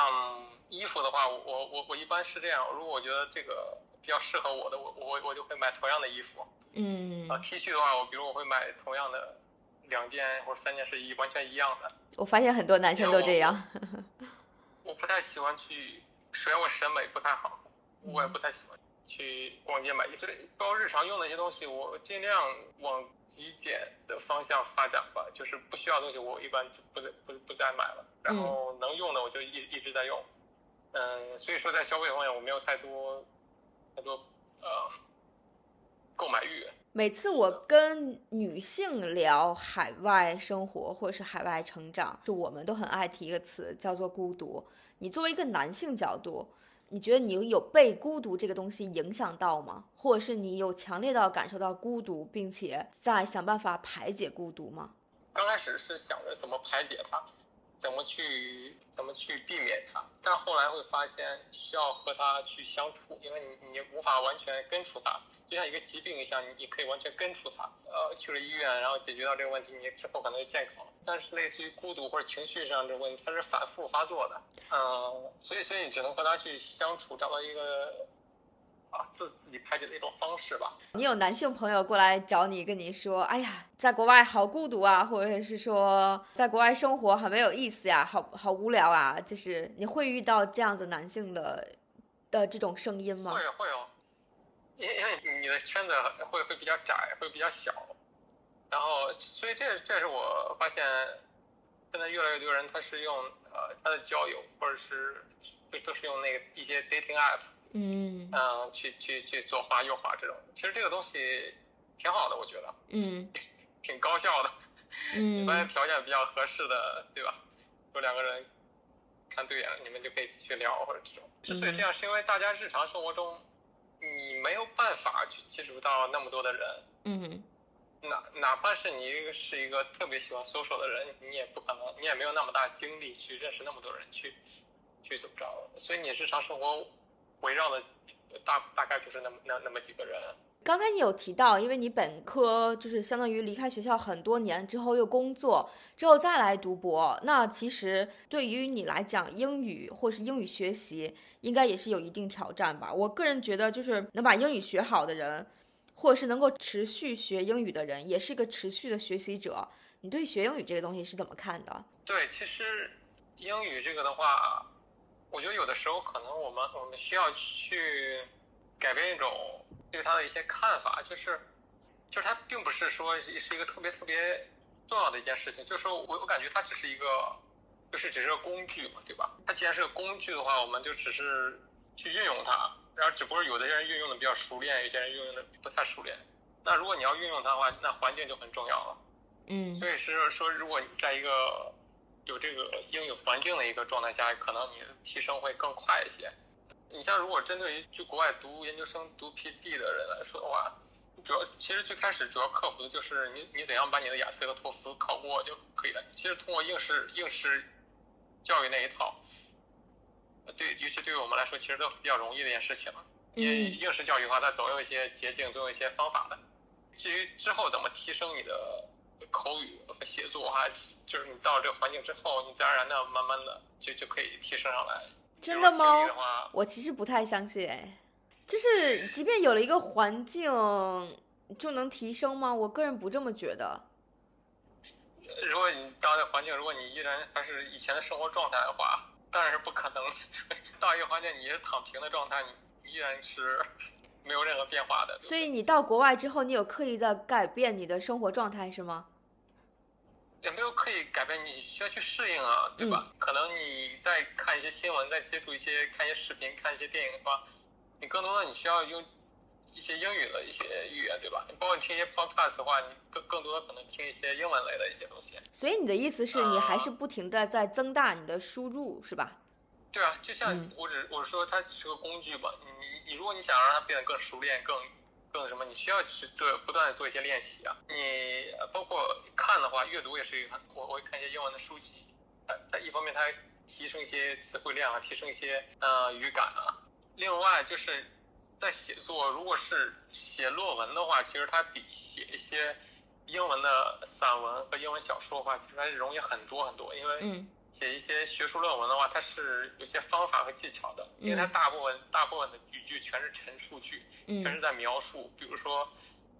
衣服的话，我我我我一般是这样，如果我觉得这个比较适合我的，我我我就会买同样的衣服，嗯啊、T 恤的话，我比如我会买同样的两件或者三件是一完全一样的。我发现很多男生都这样。我不太喜欢去，首先我审美不太好，我也不太喜欢去逛街买衣服。包括日常用的一些东西，我尽量往极简的方向发展吧。就是不需要的东西，我一般就不不不再买了。然后能用的，我就一一直在用。嗯，所以说在消费方面，我没有太多太多呃购买欲。每次我跟女性聊海外生活或者是海外成长，就我们都很爱提一个词，叫做孤独。你作为一个男性角度，你觉得你有被孤独这个东西影响到吗？或者是你有强烈到感受到孤独，并且在想办法排解孤独吗？刚开始是想着怎么排解它，怎么去怎么去避免它，但后来会发现需要和它去相处，因为你你无法完全根除它，就像一个疾病一样，你你可以完全根除它。呃，去了医院，然后解决到这个问题，你之后可能就健康了。但是类似于孤独或者情绪上这个问题，它是反复发作的，嗯、所以所以你只能和他去相处，找到一个啊自自己排解的一种方式吧。你有男性朋友过来找你，跟你说：“哎呀，在国外好孤独啊，或者是说在国外生活很没有意思呀，好好无聊啊。”就是你会遇到这样子男性的的这种声音吗会？会有，因因为你的圈子会会比较窄，会比较小，然后所以这这是我发现，现在越来越多人他是用呃他的交友或者是就都是用那个一些 dating app 嗯嗯，去去去左滑右滑这种，其实这个东西挺好的，我觉得嗯 挺高效的。嗯一般条件比较合适的，对吧？有两个人看对眼了，你们就可以继续聊或者这种。之所以这样，是因为大家日常生活中，你没有办法去接触到那么多的人，嗯哪哪怕是你是一个特别喜欢 social 的人，你也不可能，你也没有那么大精力去认识那么多人，去去怎么着？所以你日常生活围绕的大大概就是那么那那么几个人。刚才你有提到，因为你本科就是相当于离开学校很多年之后又工作，之后再来读博，那其实对于你来讲，英语或是英语学习应该也是有一定挑战吧？我个人觉得，就是能把英语学好的人，或者是能够持续学英语的人，也是一个持续的学习者。你对学英语这个东西是怎么看的？对，其实英语这个的话，我觉得有的时候可能我们我们需要去改变一种对它的一些看法，就是就是它并不是说是一个特别特别重要的一件事情，就是说我我感觉它只是一个就是只是个工具嘛，对吧？它既然是个工具的话，我们就只是去运用它，然后只不过有的人运用的比较熟练，有些人运用的不太熟练。那如果你要运用它的话，那环境就很重要了。嗯所以是说，如果你在一个有这个英语环境的一个状态下，可能你的提升会更快一些。你像如果针对于去国外读研究生、读 PhD 的人来说的话，主要其实最开始主要克服的就是你你怎样把你的雅思和托福考过就可以了。其实通过应试应试教育那一套，呃对，尤其对于我们来说，其实都比较容易的一件事情。因为嗯应试教育的话，它总有一些捷径，总有一些方法的。至于之后怎么提升你的口语和写作，哈，就是你到了这个环境之后，你自然而然的、慢慢的就就可以提升上来。真的吗的，我其实不太相信，哎，就是即便有了一个环境，就能提升吗？我个人不这么觉得。如果你到这个环境，如果你依然还是以前的生活状态的话，当然是不可能。到一个环境你是躺平的状态，你依然是没有任何变化的。所以你到国外之后，你有刻意的改变你的生活状态是吗？也没有刻意改变，你需要去适应啊，对吧？可能你在看一些新闻，在接触一些看一些视频、看一些电影的话，你更多的你需要用一些英语的一些语言，对吧？你包括你听一些 podcast 的话，你更更多的可能听一些英文类的一些东西。所以你的意思是你还是不停的在增大你的输入，是吧？对啊，就像嗯我只我说它是个工具吧，你你如果你想让它变得更熟练、更更什么，你需要去做不断的做一些练习啊。你呃包括看的话，阅读也是一个很，我我会看一些英文的书籍，它它一方面它提升一些词汇量啊，提升一些呃语感啊。另外就是在写作，如果是写论文的话，其实它比写一些英文的散文和英文小说的话，其实它容易很多很多，因为嗯。写一些学术论文的话，它是有些方法和技巧的，因为它嗯。大部分大部分的语句全是陈述句，全是嗯在描述。比如说，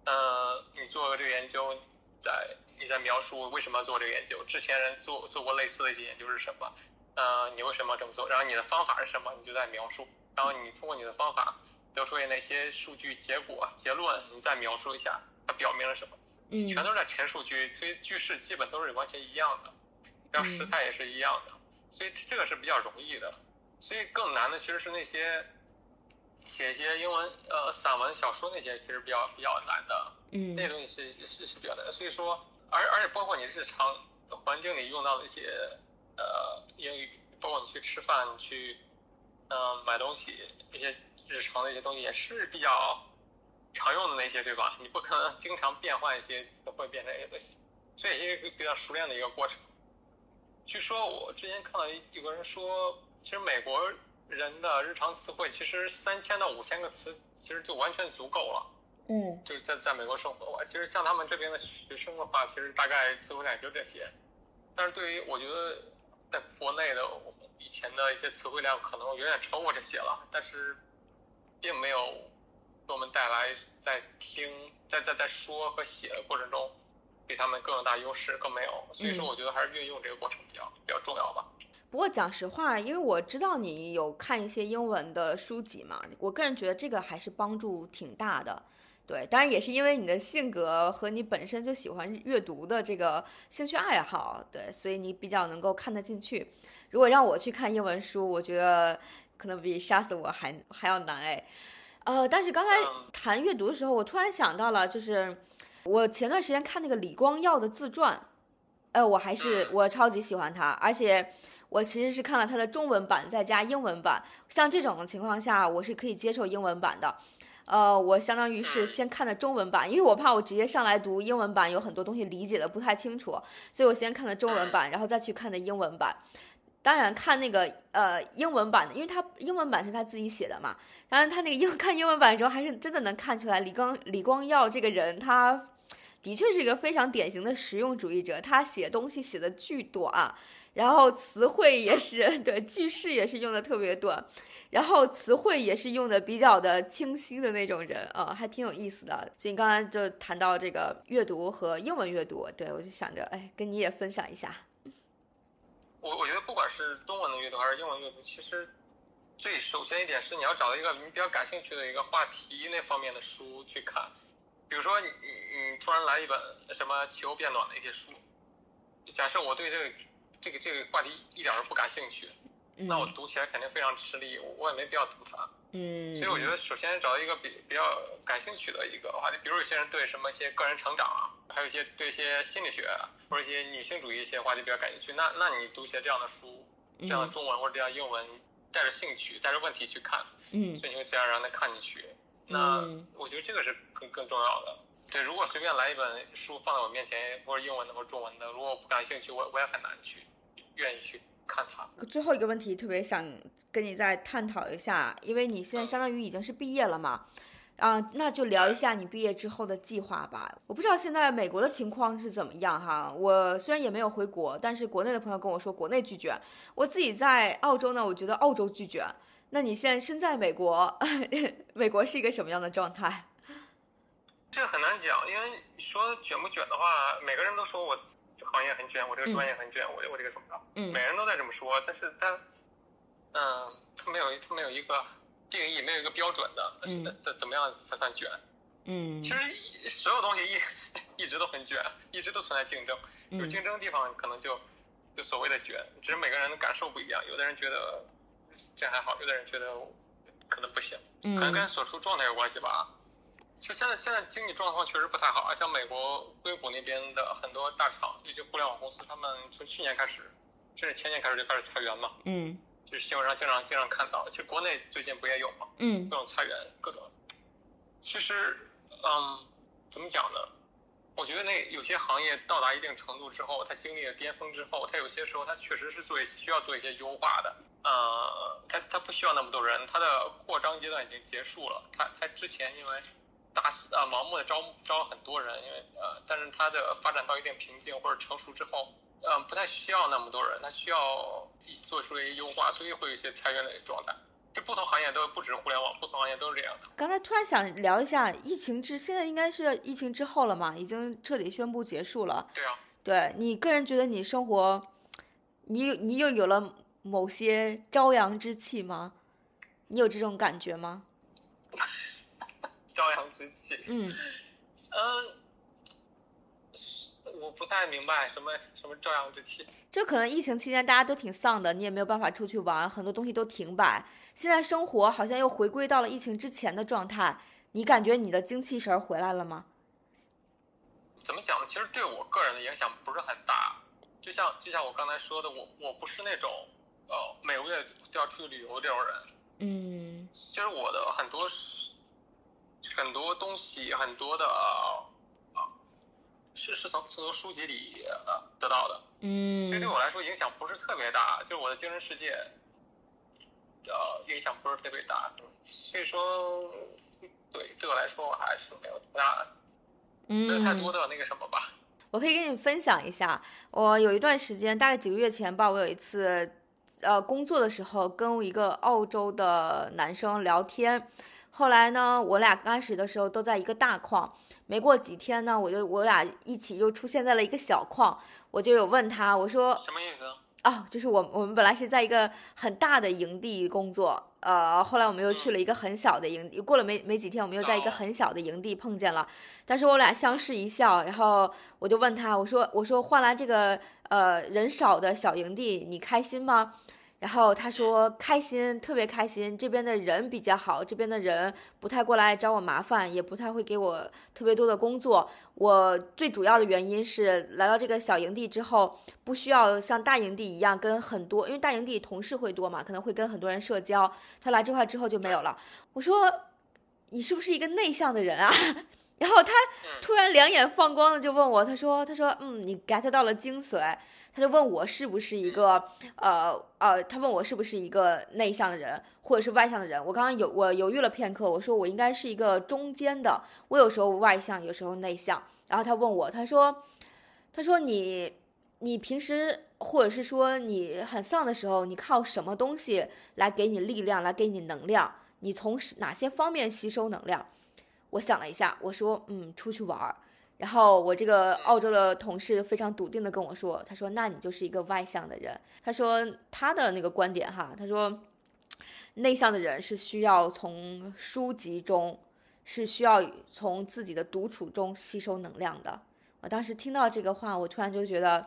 呃，你做这个研究，在你在描述为什么要做这个研究，之前人做做过类似的一些研究是什么，呃，你为什么要这么做，然后你的方法是什么，你就在描述，然后你通过你的方法得出哪些数据结果结论，你再描述一下它表明了什么，嗯全都是在陈述句，所以句式基本都是完全一样的。然后时态也是一样的，所以这个是比较容易的。所以更难的其实是那些写一些英文呃散文、小说那些，其实比较比较难的。嗯那东西是是是比较难的。所以说，而而且包括你日常环境里用到的一些呃英语，包括你去吃饭、你去嗯、呃买东西一些日常的一些东西，也是比较常用的那些，对吧？你不可能经常变换一些词汇变成一些东西，所以也是一个比较熟练的一个过程。据说我之前看到有个人说，其实美国人的日常词汇其实三千到五千个词，其实就完全足够了。嗯就是在在美国生活的话，其实像他们这边的学生的话，其实大概词汇量就这些。但是对于我觉得在国内的我们以前的一些词汇量可能远远超过这些了，但是并没有给我们带来在听在在在说和写的过程中比他们更有大优势，更没有。所以说，嗯我觉得还是运用这个过程比较比较重要吧。不过讲实话，因为我知道你有看一些英文的书籍嘛，我个人觉得这个还是帮助挺大的。对，当然也是因为你的性格和你本身就喜欢阅读的这个兴趣爱好，对，所以你比较能够看得进去。如果让我去看英文书，我觉得可能比杀死我还还要难哎。呃，但是刚才谈阅读的时候，我突然想到了，就是我前段时间看那个李光耀的自传，呃，我还是我超级喜欢他，而且我其实是看了他的中文版再加英文版，像这种情况下，我是可以接受英文版的。呃，我相当于是先看的中文版，因为我怕我直接上来读英文版有很多东西理解的不太清楚，所以我先看的中文版，然后再去看的英文版。当然看那个呃英文版的，因为他英文版是他自己写的嘛。当然他那个英 看英文版的时候，还是真的能看出来李光李光耀这个人，他的确是一个非常典型的实用主义者。他写东西写的巨短，然后词汇也是 对句式也是用的特别短，然后词汇也是用的比较的清晰的那种人啊，还挺有意思的。所以刚才就谈到这个阅读和英文阅读，对我就想着哎，跟你也分享一下。我我觉得不管是中文的阅读还是英文阅读，其实最首先一点是你要找到一个你比较感兴趣的一个话题那方面的书去看。比如说你你你突然来一本什么气候变暖的一些书，假设我对这个这个这个话题一点都不感兴趣，那我读起来肯定非常吃力，我也没必要读它。嗯。所以我觉得首先找到一个比比较感兴趣的一个话题，比如有些人对什么一些个人成长啊，还有一些对一些心理学。或者一些女性主义一些话题比较感兴趣，那那你读一些这样的书，这样的中文或者这样英文，带着兴趣、带着问题去看，嗯，所以你会自然而然的看进去。那我觉得这个是更更重要的。对，如果随便来一本书放在我面前，或者英文的或者中文的，如果我不感兴趣，我我也很难去愿意去看它。最后一个问题特别想跟你再探讨一下，因为你现在相当于已经是毕业了嘛。啊，那就聊一下你毕业之后的计划吧。我不知道现在美国的情况是怎么样哈。我虽然也没有回国，但是国内的朋友跟我说国内拒绝。我自己在澳洲呢，我觉得澳洲拒绝。那你现在身在美国，美国是一个什么样的状态？这个很难讲，因为说卷不卷的话，每个人都说我这行业很卷，我这个专业很卷，我我这个怎么着？嗯，每人都在这么说，但是他，嗯，他没有他没有一个。定义没有一个标准的，怎怎么样才算卷？嗯，其实所有东西一 一直都很卷，一直都存在竞争。有竞争的地方可能就就所谓的卷，只是每个人的感受不一样。有的人觉得这还好，有的人觉得可能不行，可能跟所处状态有关系吧。其实现在现在经济状况确实不太好，像美国硅谷那边的很多大厂，尤其互联网公司，他们从去年开始，甚至前年开始就开始裁员嘛。嗯。就是新闻上经常经常看到，其实国内最近不也有吗？嗯，各种裁员，各种。其实，嗯，怎么讲呢？我觉得那有些行业到达一定程度之后，它经历了巅峰之后，它有些时候它确实是做需要做一些优化的。呃，它它不需要那么多人，它的扩张阶段已经结束了。它它之前因为大啊盲目的招招很多人，因为呃，但是它的发展到一定瓶颈或者成熟之后。嗯，不太需要那么多人，他需要做出一些优化，所以会有一些裁员的状态。这不同行业都不止互联网，不同行业都是这样的。刚才突然想聊一下疫情之，现在应该是疫情之后了嘛？已经彻底宣布结束了。对啊。对你个人觉得你生活，你你又有了某些朝阳之气吗？你有这种感觉吗？朝阳之气。嗯。嗯。我不太明白什么什么朝阳之气，就可能疫情期间大家都挺丧的，你也没有办法出去玩，很多东西都停摆。现在生活好像又回归到了疫情之前的状态，你感觉你的精气神回来了吗？怎么讲呢？其实对我个人的影响不是很大，就像就像我刚才说的，我我不是那种呃每个月都要出去旅游这种人。嗯，其实我的很多很多东西，很多的。是是从从书籍里呃得到的，嗯，所以对我来说影响不是特别大，就是我的精神世界，呃，影响不是特别大，所以说，对对我来说我还是没有多大，没有太多的那个什么吧。我可以跟你分享一下，我有一段时间，大概几个月前吧，我有一次，呃，工作的时候跟一个澳洲的男生聊天。后来呢，我俩刚开始的时候都在一个大矿，没过几天呢，我就我俩一起又出现在了一个小矿，我就有问他，我说什么意思？哦，就是我我们本来是在一个很大的营地工作，呃，后来我们又去了一个很小的营地，过了没没几天，我们又在一个很小的营地碰见了，但是我俩相视一笑，然后我就问他，我说我说换来这个呃人少的小营地，你开心吗？然后他说开心，特别开心，这边的人比较好，这边的人不太过来找我麻烦，也不太会给我特别多的工作。我最主要的原因是来到这个小营地之后，不需要像大营地一样跟很多，因为大营地同事会多嘛，可能会跟很多人社交。他来这块之后就没有了。我说，你是不是一个内向的人啊？然后他突然两眼放光的就问我，他说，他说，嗯，你 get 到了精髓。他就问我是不是一个，呃呃，他问我是不是一个内向的人，或者是外向的人。我刚刚有我犹豫了片刻，我说我应该是一个中间的，我有时候外向，有时候内向。然后他问我，他说，他说你你平时或者是说你很丧的时候，你靠什么东西来给你力量，来给你能量？你从哪些方面吸收能量？我想了一下，我说，嗯，出去玩儿。然后我这个澳洲的同事非常笃定的跟我说，他说：“那你就是一个外向的人。”他说他的那个观点哈，他说内向的人是需要从书籍中，是需要从自己的独处中吸收能量的。我当时听到这个话，我突然就觉得。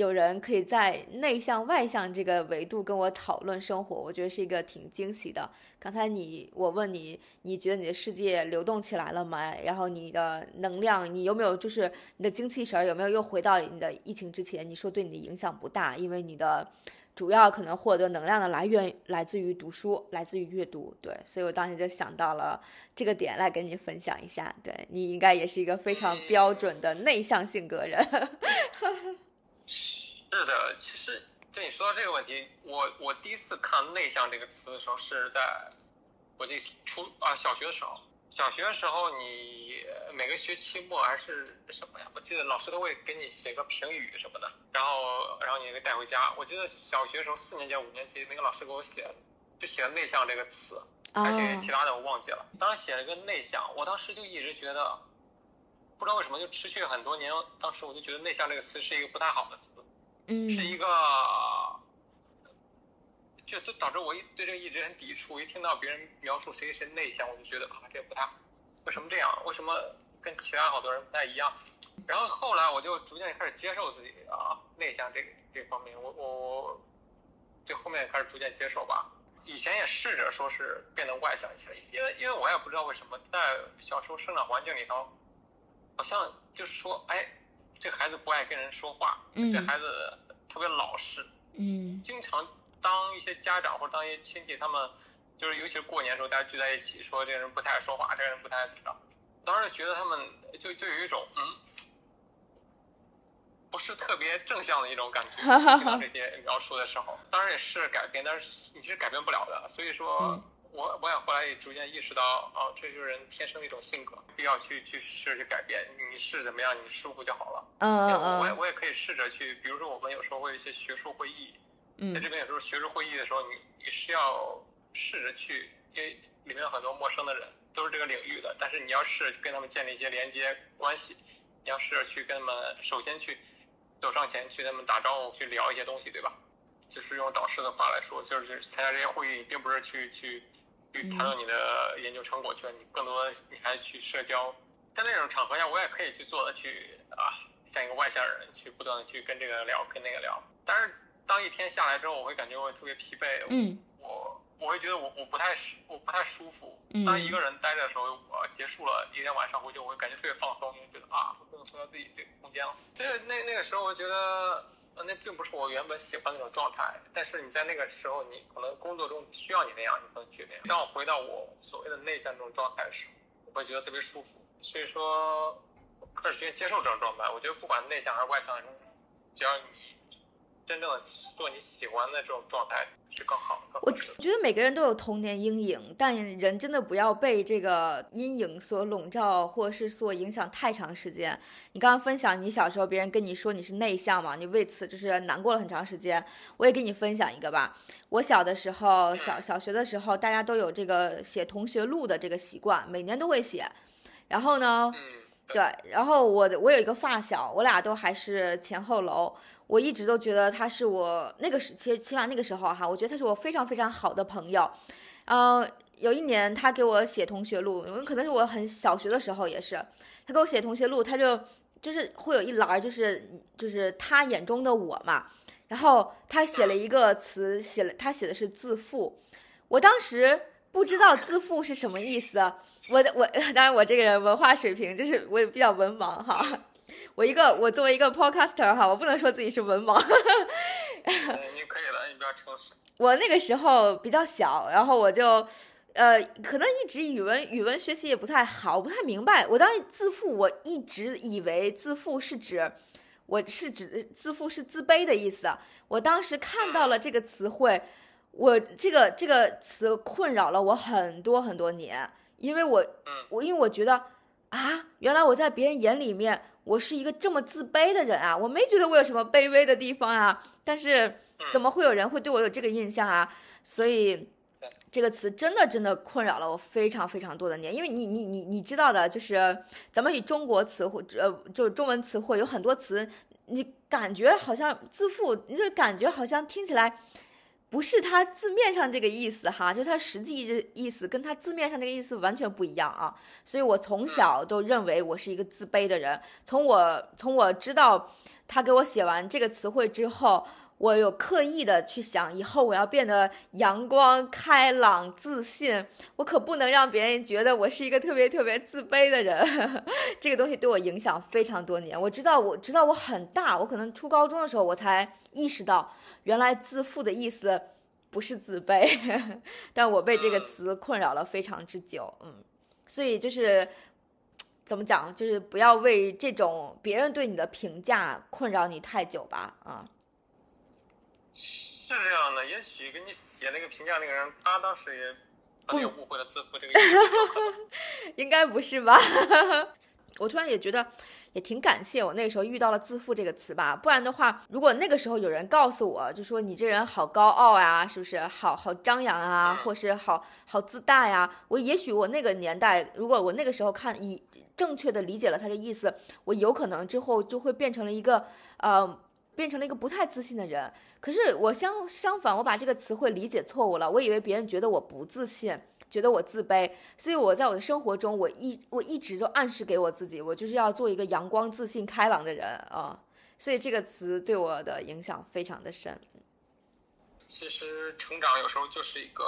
有人可以在内向外向这个维度跟我讨论生活，我觉得是一个挺惊喜的。刚才你我问你，你觉得你的世界流动起来了吗？然后你的能量，你有没有就是你的精气神有没有又回到你的疫情之前？你说对你的影响不大，因为你的主要可能获得能量的来源来自于读书，来自于阅读。对，所以我当时就想到了这个点来跟你分享一下。对你应该也是一个非常标准的内向性格人。是的，其实对你说到这个问题，我我第一次看“内向”这个词的时候是在我这初啊小学的时候。小学的时候，你每个学期末还是什么呀？我记得老师都会给你写个评语什么的，然后然后你给带回家。我记得小学的时候四年级、五年级那个老师给我写，就写了“内向”这个词，而且其他的我忘记了。当时写了个“内向”，我当时就一直觉得。不知道为什么就持续了很多年，当时我就觉得“内向”这个词是一个不太好的词，嗯，是一个，就就导致我一对这个一直很抵触。一听到别人描述谁谁内向，我就觉得啊，这不太好。为什么这样？为什么跟其他好多人不太一样？然后后来我就逐渐开始接受自己啊，内向这这方面，我我我对后面开始逐渐接受吧。以前也试着说是变得外向起来，因为因为我也不知道为什么在小时候生长环境里头。好像就是说，哎，这孩子不爱跟人说话，这孩子特别老实，嗯，经常当一些家长或者当一些亲戚，他们就是尤其是过年时候大家聚在一起，说这个人不太爱说话，这个人不太爱怎么着，当时觉得他们就就有一种嗯，不是特别正向的一种感觉。听到这些描述的时候，当然也试着改变，但是你是改变不了的，所以说。我我也后来也逐渐意识到，哦，这就是人天生的一种性格，必要去去试着去改变。你是怎么样，你舒服就好了。嗯嗯嗯。我也我也可以试着去，比如说我们有时候会有一些学术会议，在这边有时候学术会议的时候，你你是要试着去，因为里面有很多陌生的人，都是这个领域的，但是你要试着跟他们建立一些连接关系，你要试着去跟他们，首先去走上前去跟他们打招呼，去聊一些东西，对吧？就是用导师的话来说，就是参加这些会议，并不是去去去谈论你的研究成果，去你更多你还去社交。在那种场合下，我也可以去做的，去啊，像一个外向人，去不断的去跟这个聊，跟那个聊。但是当一天下来之后，我会感觉我特别疲惫。嗯。我我会觉得我我不太舒我不太舒服。当一个人待着的时候，我结束了一天晚上回去，我会感觉特别放松，因为觉得啊，我终于回到自己这个空间了。所以那那个时候，我觉得。那并不是我原本喜欢那种状态，但是你在那个时候，你可能工作中需要你那样，你可能去那样。当我回到我所谓的内向这种状态的时候，我会觉得特别舒服。所以说，开始学接受这种状态。我觉得不管内向还是外向，只要你真正的做你喜欢的这种状态。是更好的。我觉得每个人都有童年阴影，但人真的不要被这个阴影所笼罩，或者是所影响太长时间。你刚刚分享你小时候别人跟你说你是内向嘛，你为此就是难过了很长时间。我也给你分享一个吧。我小的时候，小小学的时候，大家都有这个写同学录的这个习惯，每年都会写。然后呢，对，然后我我有一个发小，我俩都还是前后楼。我一直都觉得他是我那个时，其实起码那个时候哈，我觉得他是我非常非常好的朋友。嗯，有一年他给我写同学录，因为可能是我很小学的时候也是，他给我写同学录，他就就是会有一栏就是就是他眼中的我嘛。然后他写了一个词，写了他写的是自负，我当时不知道自负是什么意思，我我当然我这个人文化水平就是我也比较文盲哈，我一个我作为一个 podcaster 哈，我不能说自己是文盲。你可以了，你不要诚实。我那个时候比较小，然后我就，呃，可能一直语文语文学习也不太好，不太明白。我当时自负，我一直以为自负是指，我是指自负是自卑的意思。我当时看到了这个词汇，我这个这个词困扰了我很多很多年，因为我，我因为我觉得啊，原来我在别人眼里面。我是一个这么自卑的人啊，我没觉得我有什么卑微的地方啊，但是怎么会有人会对我有这个印象啊？所以这个词真的真的困扰了我非常非常多的年，因为你你你你知道的，就是咱们以中国词汇呃就是中文词汇有很多词，你感觉好像自负，你就感觉好像听起来。不是它字面上这个意思哈，就是它实际的意思跟它字面上这个意思完全不一样啊。所以我从小都认为我是一个自卑的人。从我从我知道他给我写完这个词汇之后，我有刻意的去想，以后我要变得阳光、开朗、自信。我可不能让别人觉得我是一个特别特别自卑的人。这个东西对我影响非常多年。我知道，我知道我很大，我可能初高中的时候我才意识到。原来自负的意思不是自卑，但我被这个词困扰了非常之久，嗯，所以就是怎么讲，就是不要为这种别人对你的评价困扰你太久吧，啊。是这样的，也许给你写那个评价那个人，他当时也可能误会了自负这个意思，应该不是吧？我突然也觉得。也挺感谢我那个时候遇到了“自负”这个词吧，不然的话，如果那个时候有人告诉我，就说你这人好高傲呀，是不是？好好张扬啊，或是好好自大呀，我也许我那个年代，如果我那个时候看以正确的理解了他的意思，我有可能之后就会变成了一个呃，变成了一个不太自信的人。可是我相相反，我把这个词汇理解错误了，我以为别人觉得我不自信。觉得我自卑，所以我在我的生活中，我一我一直都暗示给我自己，我就是要做一个阳光、自信、开朗的人啊。所以这个词对我的影响非常的深。其实成长有时候就是一个，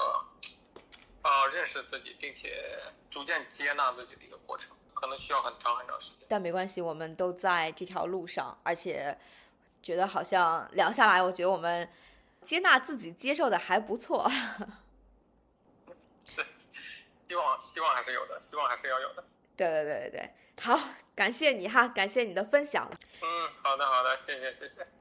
呃，认识自己，并且逐渐接纳自己的一个过程，可能需要很长很长时间。但没关系，我们都在这条路上，而且觉得好像聊下来，我觉得我们接纳自己、接受的还不错。希望希望还是有的，希望还是要有的。对对对对对，好，感谢你哈，感谢你的分享。嗯，好的好的，谢谢谢谢。